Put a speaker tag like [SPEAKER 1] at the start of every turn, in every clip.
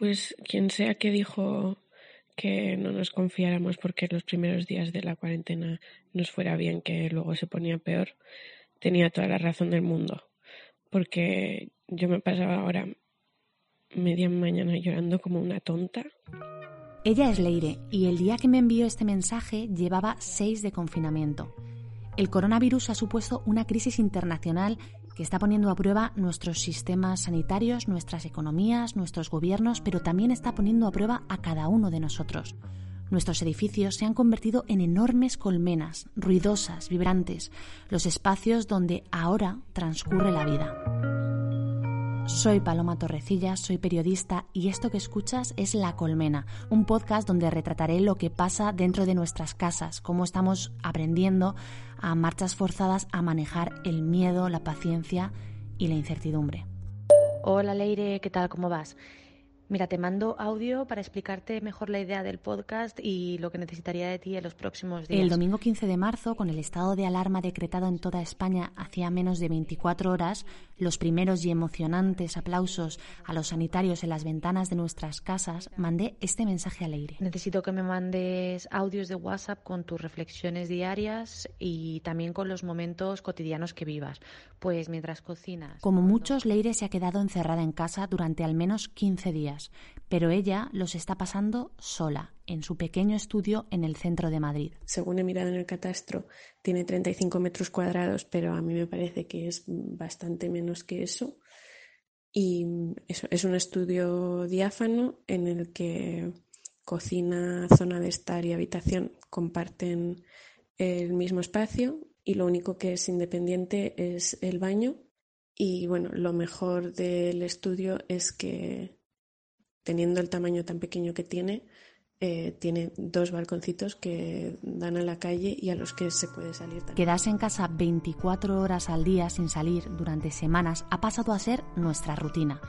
[SPEAKER 1] Pues quien sea que dijo que no nos confiáramos porque los primeros días de la cuarentena nos fuera bien, que luego se ponía peor, tenía toda la razón del mundo. Porque yo me pasaba ahora media mañana llorando como una tonta.
[SPEAKER 2] Ella es Leire y el día que me envió este mensaje llevaba seis de confinamiento. El coronavirus ha supuesto una crisis internacional que está poniendo a prueba nuestros sistemas sanitarios, nuestras economías, nuestros gobiernos, pero también está poniendo a prueba a cada uno de nosotros. Nuestros edificios se han convertido en enormes colmenas, ruidosas, vibrantes, los espacios donde ahora transcurre la vida. Soy Paloma Torrecilla, soy periodista y esto que escuchas es La Colmena, un podcast donde retrataré lo que pasa dentro de nuestras casas, cómo estamos aprendiendo a marchas forzadas a manejar el miedo, la paciencia y la incertidumbre. Hola Leire, ¿qué tal? ¿Cómo vas? Mira, te mando audio para explicarte mejor la idea del podcast y lo que necesitaría de ti en los próximos días. El domingo 15 de marzo, con el estado de alarma decretado en toda España hacía menos de 24 horas, los primeros y emocionantes aplausos a los sanitarios en las ventanas de nuestras casas, mandé este mensaje al aire. Necesito que me mandes audios de WhatsApp con tus reflexiones diarias y también con los momentos cotidianos que vivas. Pues mientras cocinas. Como muchos, Leire se ha quedado encerrada en casa durante al menos 15 días pero ella los está pasando sola, en su pequeño estudio en el centro de Madrid.
[SPEAKER 1] Según he mirado en el catastro, tiene 35 metros cuadrados, pero a mí me parece que es bastante menos que eso. Y eso, es un estudio diáfano en el que cocina, zona de estar y habitación comparten el mismo espacio y lo único que es independiente es el baño. Y bueno, lo mejor del estudio es que teniendo el tamaño tan pequeño que tiene, eh, tiene dos balconcitos que dan a la calle y a los que se puede salir. También.
[SPEAKER 2] Quedarse en casa 24 horas al día sin salir durante semanas ha pasado a ser nuestra rutina.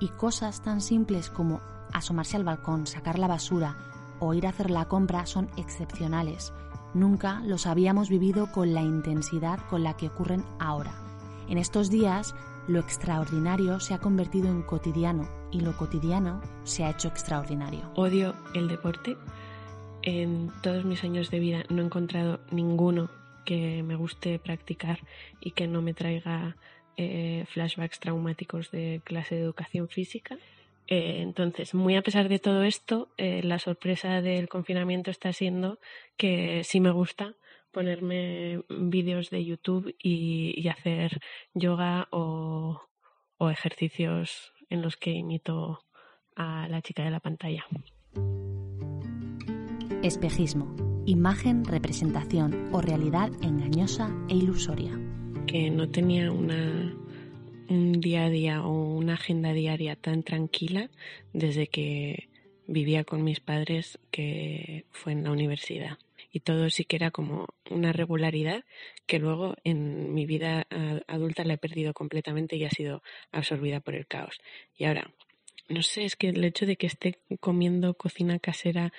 [SPEAKER 2] Y cosas tan simples como asomarse al balcón, sacar la basura o ir a hacer la compra son excepcionales. Nunca los habíamos vivido con la intensidad con la que ocurren ahora. En estos días, lo extraordinario se ha convertido en cotidiano y lo cotidiano se ha hecho extraordinario.
[SPEAKER 1] Odio el deporte. En todos mis años de vida no he encontrado ninguno que me guste practicar y que no me traiga eh, flashbacks traumáticos de clase de educación física. Eh, entonces, muy a pesar de todo esto, eh, la sorpresa del confinamiento está siendo que sí me gusta ponerme vídeos de YouTube y, hacer yoga o, o ejercicios en los que imito a la chica de la pantalla.
[SPEAKER 2] Espejismo. Imagen, representación o realidad engañosa e ilusoria.
[SPEAKER 1] Que no tenía una, un día a día o una agenda diaria tan tranquila desde que vivía con mis padres que fue en la universidad y todo sí que era como una regularidad que luego en mi vida adulta la he perdido completamente y ha sido absorbida por el caos. Y ahora, no sé, es que el hecho de que esté comiendo cocina casera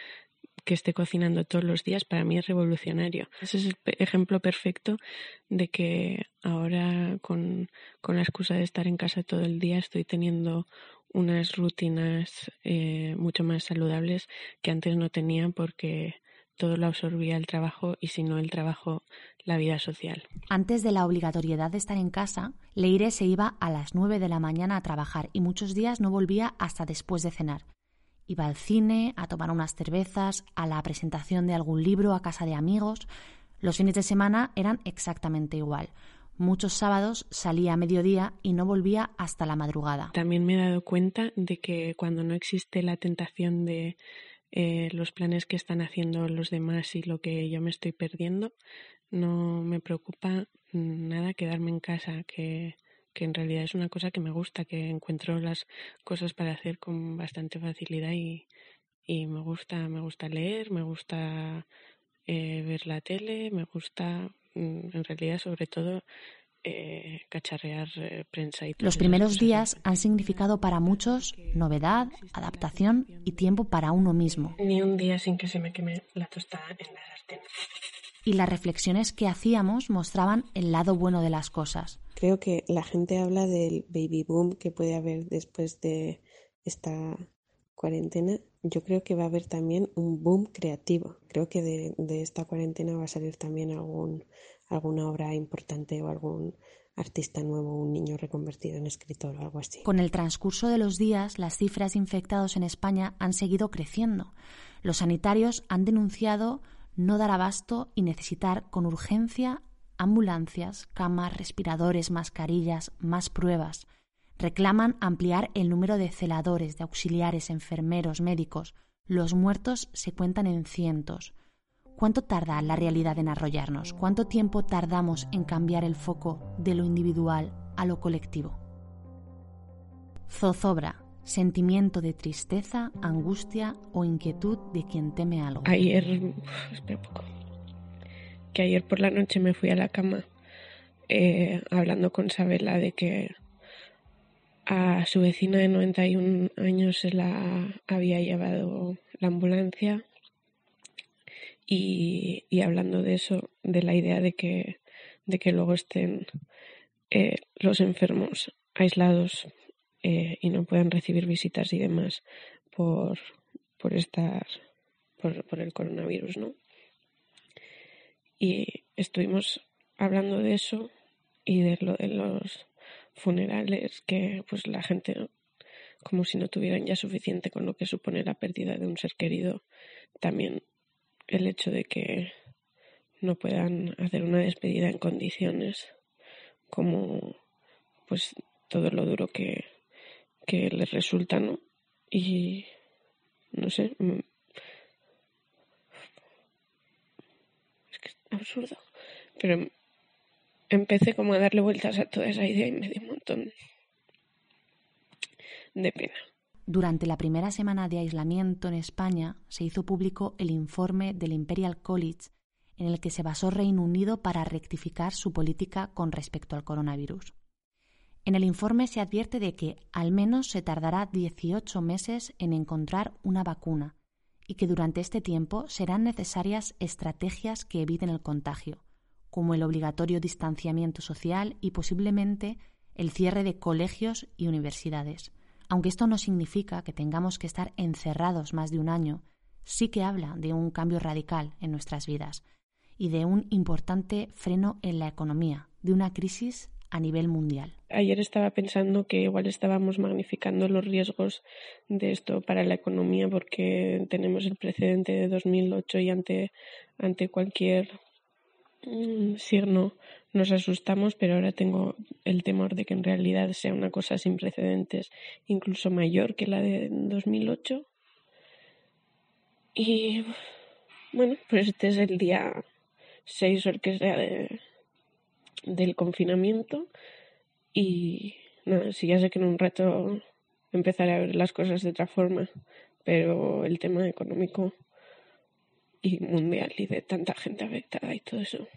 [SPEAKER 1] que esté cocinando todos los días para mí es revolucionario. Ese es el ejemplo perfecto de que ahora con, con la excusa de estar en casa todo el día estoy teniendo unas rutinas eh, mucho más saludables que antes no tenía porque todo lo absorbía el trabajo y si no el trabajo, la vida social.
[SPEAKER 2] Antes de la obligatoriedad de estar en casa, Leire se iba a las nueve de la mañana a trabajar y muchos días no volvía hasta después de cenar. Iba al cine, a tomar unas cervezas, a la presentación de algún libro, a casa de amigos. Los fines de semana eran exactamente igual. Muchos sábados salía a mediodía y no volvía hasta la madrugada.
[SPEAKER 1] También me he dado cuenta de que cuando no existe la tentación de eh, los planes que están haciendo los demás y lo que yo me estoy perdiendo. No me preocupa nada quedarme en casa, que que en realidad es una cosa que me gusta, que encuentro las cosas para hacer con bastante facilidad y, y me gusta, me gusta leer, me gusta eh, ver la tele, me gusta, mm, en realidad, sobre todo, eh, cacharrear eh, prensa y
[SPEAKER 2] Los primeros días han significado para muchos novedad, adaptación y tiempo para uno mismo.
[SPEAKER 1] Ni un día sin que se me queme la tostada en la sartén.
[SPEAKER 2] Y las reflexiones que hacíamos mostraban el lado bueno de las cosas.
[SPEAKER 3] Creo que la gente habla del baby boom que puede haber después de esta cuarentena yo creo que va a haber también un boom creativo. Creo que de, esta cuarentena va a salir también algún, alguna obra importante o algún artista nuevo, un niño reconvertido en escritor o algo así.
[SPEAKER 2] Con el transcurso de los días, las cifras de infectados en España han seguido creciendo. Los sanitarios han denunciado no dar abasto y necesitar con urgencia ambulancias, camas, respiradores, mascarillas, más pruebas reclaman ampliar el número de celadores, de auxiliares, enfermeros, médicos. Los muertos se cuentan en cientos. ¿Cuánto tarda la realidad en arrollarnos? ¿Cuánto tiempo tardamos en cambiar el foco de lo individual a lo colectivo? Zozobra, sentimiento de tristeza, angustia o inquietud de quien teme algo.
[SPEAKER 1] Ayer, poco, que ayer por la noche me fui a la cama eh, hablando con Sabela de que a su vecina de 91 años se la había llevado la ambulancia y, hablando de eso, de la idea de que, de que luego estén eh, los enfermos aislados eh, y no puedan recibir visitas y demás por, por estar por, por el coronavirus, ¿no? Y estuvimos hablando de eso y de lo de los funerales que pues la gente como si no tuvieran ya suficiente con lo que supone la pérdida de un ser querido, también el hecho de que no puedan hacer una despedida en condiciones como pues todo lo duro que, que les resulta, ¿no? Y no sé, mm, es que es absurdo, pero empecé como a darle vueltas a toda esa idea y me dio un montón de pena.
[SPEAKER 2] Durante la primera semana de aislamiento en España se hizo público el informe del Imperial College en el que se basó Reino Unido para rectificar su política con respecto al coronavirus. En el informe se advierte de que al menos se tardará 18 meses en encontrar una vacuna y que durante este tiempo serán necesarias estrategias que eviten el contagio, como el obligatorio distanciamiento social y posiblemente el cierre de colegios y universidades. Aunque esto no significa que tengamos que estar encerrados más de un año, sí que habla de un cambio radical en nuestras vidas y de un importante freno en la economía, de una crisis a nivel mundial.
[SPEAKER 1] Ayer estaba pensando que igual estábamos magnificando los riesgos de esto para la economía porque tenemos el precedente de 2008 y ante, ante cualquier Mm, signo nos asustamos, pero ahora tengo el temor de que en realidad sea una cosa sin precedentes, incluso mayor que la de 2008. Y bueno, pues este es el día 6 o el que sea de, del confinamiento. Y nada, sí, ya sé que en un rato empezaré a ver las cosas de otra forma, pero el tema económico y mundial y de tanta gente afectada y todo eso.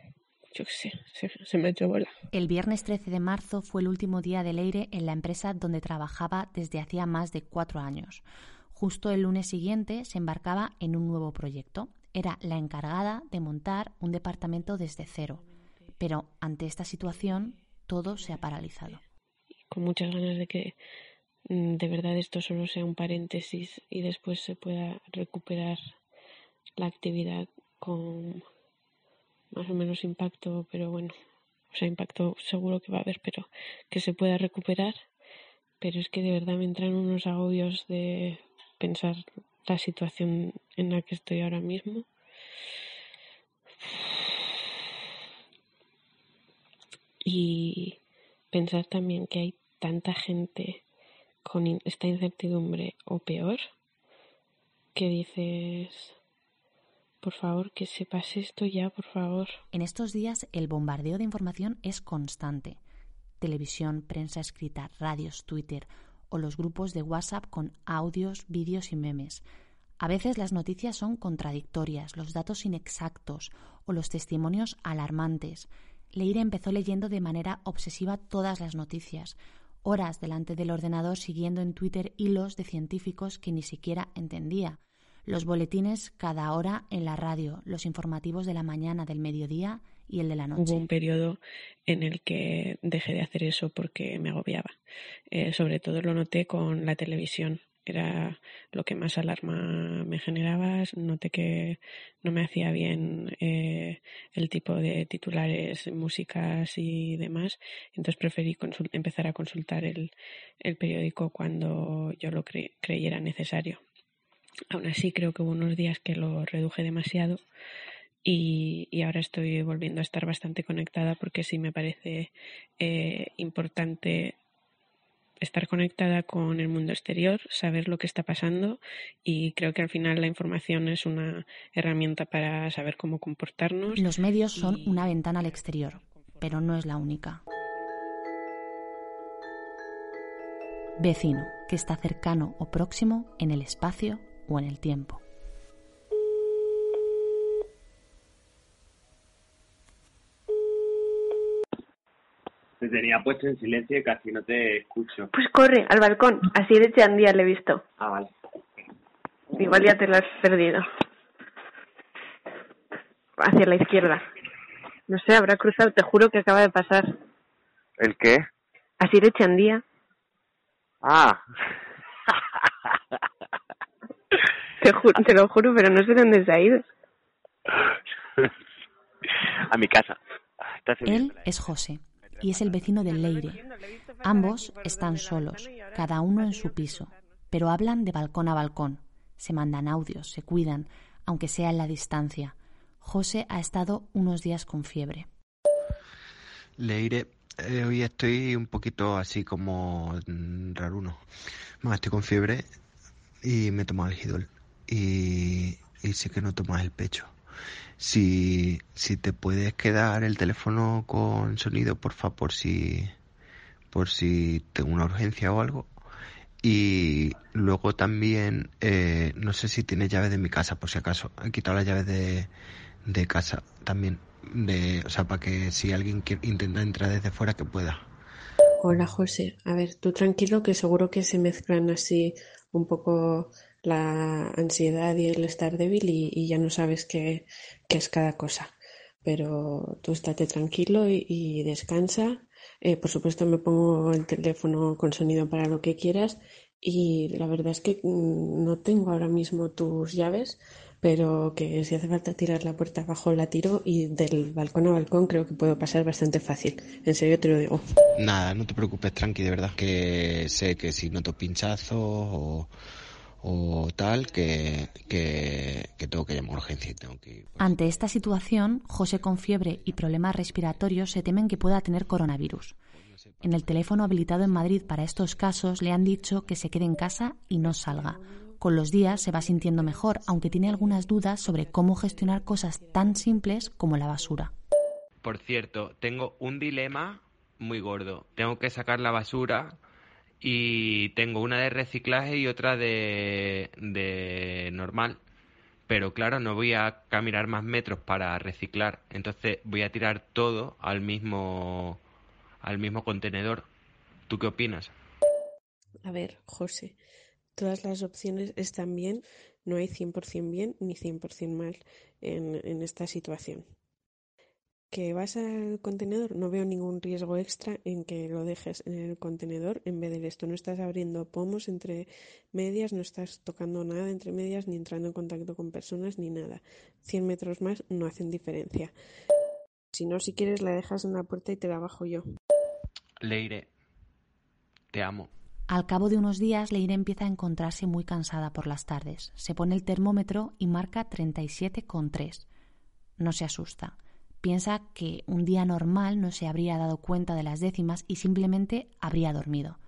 [SPEAKER 1] Yo qué sé, se, me ha hecho bola.
[SPEAKER 2] El viernes 13 de marzo fue el último día de Leire en la empresa donde trabajaba desde hacía más de cuatro años. Justo el lunes siguiente se embarcaba en un nuevo proyecto. Era la encargada de montar un departamento desde cero. Pero ante esta situación todo se ha paralizado.
[SPEAKER 1] Con muchas ganas de que mm, de verdad esto solo sea un paréntesis y después se pueda recuperar la actividad con más o menos impacto, pero bueno, o sea, impacto seguro que va a haber, pero que se pueda recuperar. Pero es que de verdad me entran unos agobios de pensar la situación en la que estoy ahora mismo. Y pensar también que hay tanta gente con esta incertidumbre o peor que dices por favor, que se pase esto ya, por favor.
[SPEAKER 2] En estos días el bombardeo de información es constante. televisión, prensa escrita, radios, Twitter o los grupos de WhatsApp con audios, vídeos y memes. A veces las noticias son contradictorias, los datos inexactos o los testimonios alarmantes. Leire empezó leyendo de manera obsesiva todas las noticias, horas delante del ordenador siguiendo en Twitter hilos de científicos que ni siquiera entendía, los boletines cada hora en la radio, los informativos de la mañana, del mediodía y el de la noche.
[SPEAKER 1] Hubo un periodo en el que dejé de hacer eso porque me agobiaba. Eh, sobre todo lo noté con la televisión. Era lo que más alarma me generaba. Noté que no me hacía bien eh, el tipo de titulares, músicas y demás. Entonces preferí empezar a consultar el, el, periódico cuando yo lo creyera necesario. Aún así, creo que hubo unos días que lo reduje demasiado y, ahora estoy volviendo a estar bastante conectada porque sí me parece eh, importante estar conectada con el mundo exterior, saber lo que está pasando y creo que al final la información es una herramienta para saber cómo comportarnos.
[SPEAKER 2] Los medios son una ventana al exterior, pero no es la única. Vecino, que está cercano o próximo en el espacio o en el tiempo.
[SPEAKER 4] Te tenía puesto en silencio y casi no te escucho.
[SPEAKER 5] Pues corre, al balcón. Así de Chandía le he visto.
[SPEAKER 4] Ah, vale.
[SPEAKER 5] Igual ya te lo has perdido. Hacia la izquierda. No sé, habrá cruzado, te juro que acaba de pasar.
[SPEAKER 4] ¿El qué?
[SPEAKER 5] Así de Chandía.
[SPEAKER 4] Ah.
[SPEAKER 5] te, te lo juro, pero no sé dónde se ha ido.
[SPEAKER 4] A mi casa.
[SPEAKER 2] Él es José y es el vecino del Leire. Ambos están solos, cada uno en su piso, pero hablan de balcón a balcón. Se mandan audios, se cuidan, aunque sea en la distancia. José ha estado unos días con fiebre.
[SPEAKER 6] Leire, eh, hoy estoy un poquito así como mm, raruno. Más estoy con fiebre y me tomo algidol. Y, y sé que no tomas el pecho. Si, si te puedes quedar el teléfono con sonido, por favor, por si, por si tengo una urgencia o algo. Y luego también, eh, no sé si tienes llaves de mi casa, por si acaso. He quitado las llaves de, de casa también. De, o sea, para que si alguien intenta entrar desde fuera, que pueda.
[SPEAKER 3] Hola José, a ver, tú tranquilo que seguro que se mezclan así un poco la ansiedad y el estar débil y, ya no sabes qué, es cada cosa. Pero tú estate tranquilo y, descansa. Eh, por supuesto me pongo el teléfono con sonido para lo que quieras y la verdad es que mm, no tengo ahora mismo tus llaves, pero que si hace falta tirar la puerta abajo la tiro y del balcón a balcón creo que puedo pasar bastante fácil. En serio te lo digo.
[SPEAKER 6] Nada, no te preocupes, tranqui, de verdad. Que sé que si noto pinchazos o o tal que, que, tengo que llamar a urgencia y tengo que pues.
[SPEAKER 2] Ante esta situación, José con fiebre y problemas respiratorios se temen que pueda tener coronavirus. En el teléfono habilitado en Madrid para estos casos le han dicho que se quede en casa y no salga. Con los días se va sintiendo mejor, aunque tiene algunas dudas sobre cómo gestionar cosas tan simples como la basura.
[SPEAKER 7] Por cierto, tengo un dilema muy gordo. Tengo que sacar la basura y tengo una de reciclaje y otra de, de normal. Pero claro, no voy a caminar más metros para reciclar, entonces voy a tirar todo al mismo al mismo contenedor. ¿Tú qué opinas?
[SPEAKER 3] A ver, José, todas las opciones están bien, no hay 100% bien ni 100% mal en, en esta situación que vas al contenedor, no veo ningún riesgo extra en que lo dejes en el contenedor en vez de esto. No estás abriendo pomos entre medias, no estás tocando nada entre medias, ni entrando en contacto con personas, ni nada. 100 metros más no hacen diferencia. Si no, si quieres, la dejas en la puerta y te la bajo yo.
[SPEAKER 7] Leire, te amo.
[SPEAKER 2] Al cabo de unos días, Leire empieza a encontrarse muy cansada por las tardes. Se pone el termómetro y marca 37,3. No se asusta piensa que un día normal no se habría dado cuenta de las décimas y simplemente habría dormido.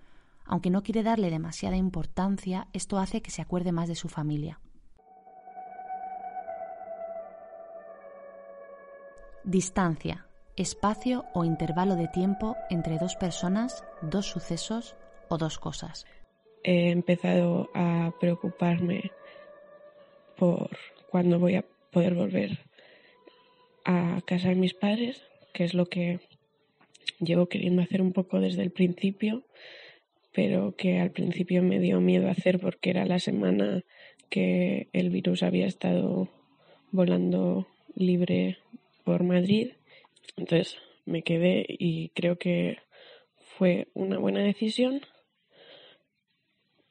[SPEAKER 2] Aunque no quiere darle demasiada importancia, esto hace que se acuerde más de su familia. Distancia. espacio o intervalo de tiempo entre dos personas, dos sucesos o dos cosas.
[SPEAKER 1] He empezado a preocuparme por cuándo voy a poder volver a casa de mis padres, que es lo que llevo queriendo hacer un poco desde el principio, pero que al principio me dio miedo hacer porque era la semana que el virus había estado volando libre por Madrid. Entonces me quedé y creo que fue una buena decisión,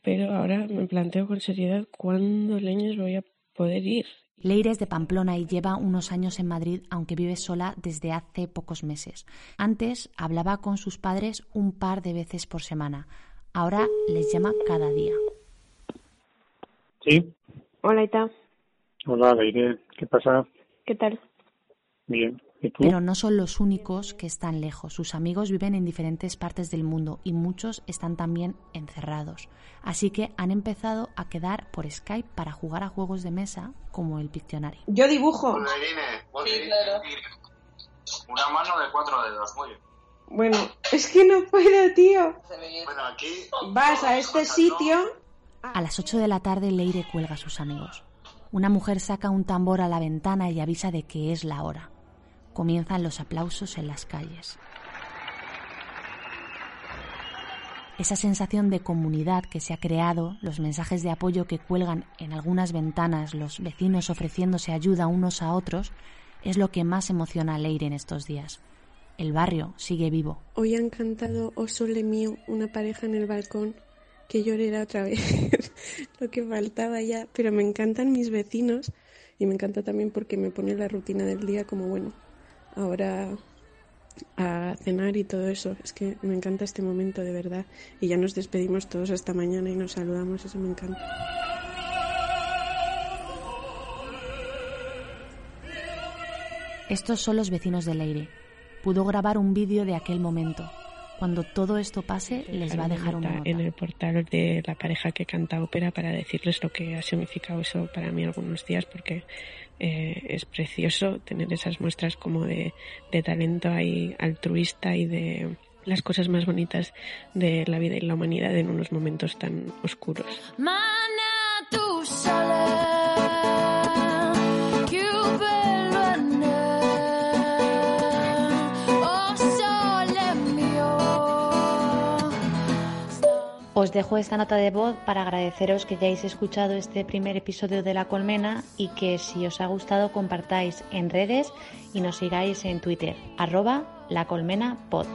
[SPEAKER 1] pero ahora me planteo con seriedad cuándo leños voy a poder ir.
[SPEAKER 2] Leire es de Pamplona y lleva unos años en Madrid, aunque vive sola desde hace pocos meses. Antes hablaba con sus padres un par de veces por semana. Ahora les llama cada día.
[SPEAKER 8] Sí.
[SPEAKER 5] Hola, Ita.
[SPEAKER 8] Hola, Leire. ¿Qué pasa?
[SPEAKER 5] ¿Qué tal?
[SPEAKER 8] Bien.
[SPEAKER 2] Pero no son los únicos que están lejos. Sus amigos viven en diferentes partes del mundo y muchos están también encerrados. Así que han empezado a quedar por Skype para jugar a juegos de mesa como el Pictionary.
[SPEAKER 9] Yo dibujo.
[SPEAKER 10] Sí, claro. Una mano de cuatro dedos, muy bien.
[SPEAKER 9] Bueno, es que no puedo, tío.
[SPEAKER 10] Bueno, aquí...
[SPEAKER 9] Vas a este sitio.
[SPEAKER 2] A las 8 de la tarde Leire cuelga a sus amigos. Una mujer saca un tambor a la ventana y avisa de que es la hora. Comienzan los aplausos en las calles. Esa sensación de comunidad que se ha creado, los mensajes de apoyo que cuelgan en algunas ventanas, los vecinos ofreciéndose ayuda unos a otros, es lo que más emociona a Leire en estos días. El barrio sigue vivo.
[SPEAKER 3] Hoy han cantado O Sole Mío, una pareja en el balcón, que llorera otra vez, lo que faltaba ya, pero me encantan mis vecinos y me encanta también porque me pone la rutina del día como bueno, ahora a cenar y todo eso. Es que me encanta este momento de verdad. Y ya nos despedimos todos esta mañana y nos saludamos, eso me encanta.
[SPEAKER 2] Estos son los vecinos de Leire. Pudo grabar un vídeo de aquel momento. Cuando todo esto pase, les va a dejar una nota.
[SPEAKER 1] en el portal de la pareja que canta ópera para decirles lo que ha significado eso para mí algunos días, porque eh, es precioso tener esas muestras como de, talento ahí altruista y de las cosas más bonitas de la vida y la humanidad en unos momentos tan oscuros.
[SPEAKER 2] Os dejo esta nota de voz para agradeceros que hayáis escuchado este primer episodio de La Colmena y que si os ha gustado compartáis en redes y nos sigáis en Twitter, arroba La Colmena Pod.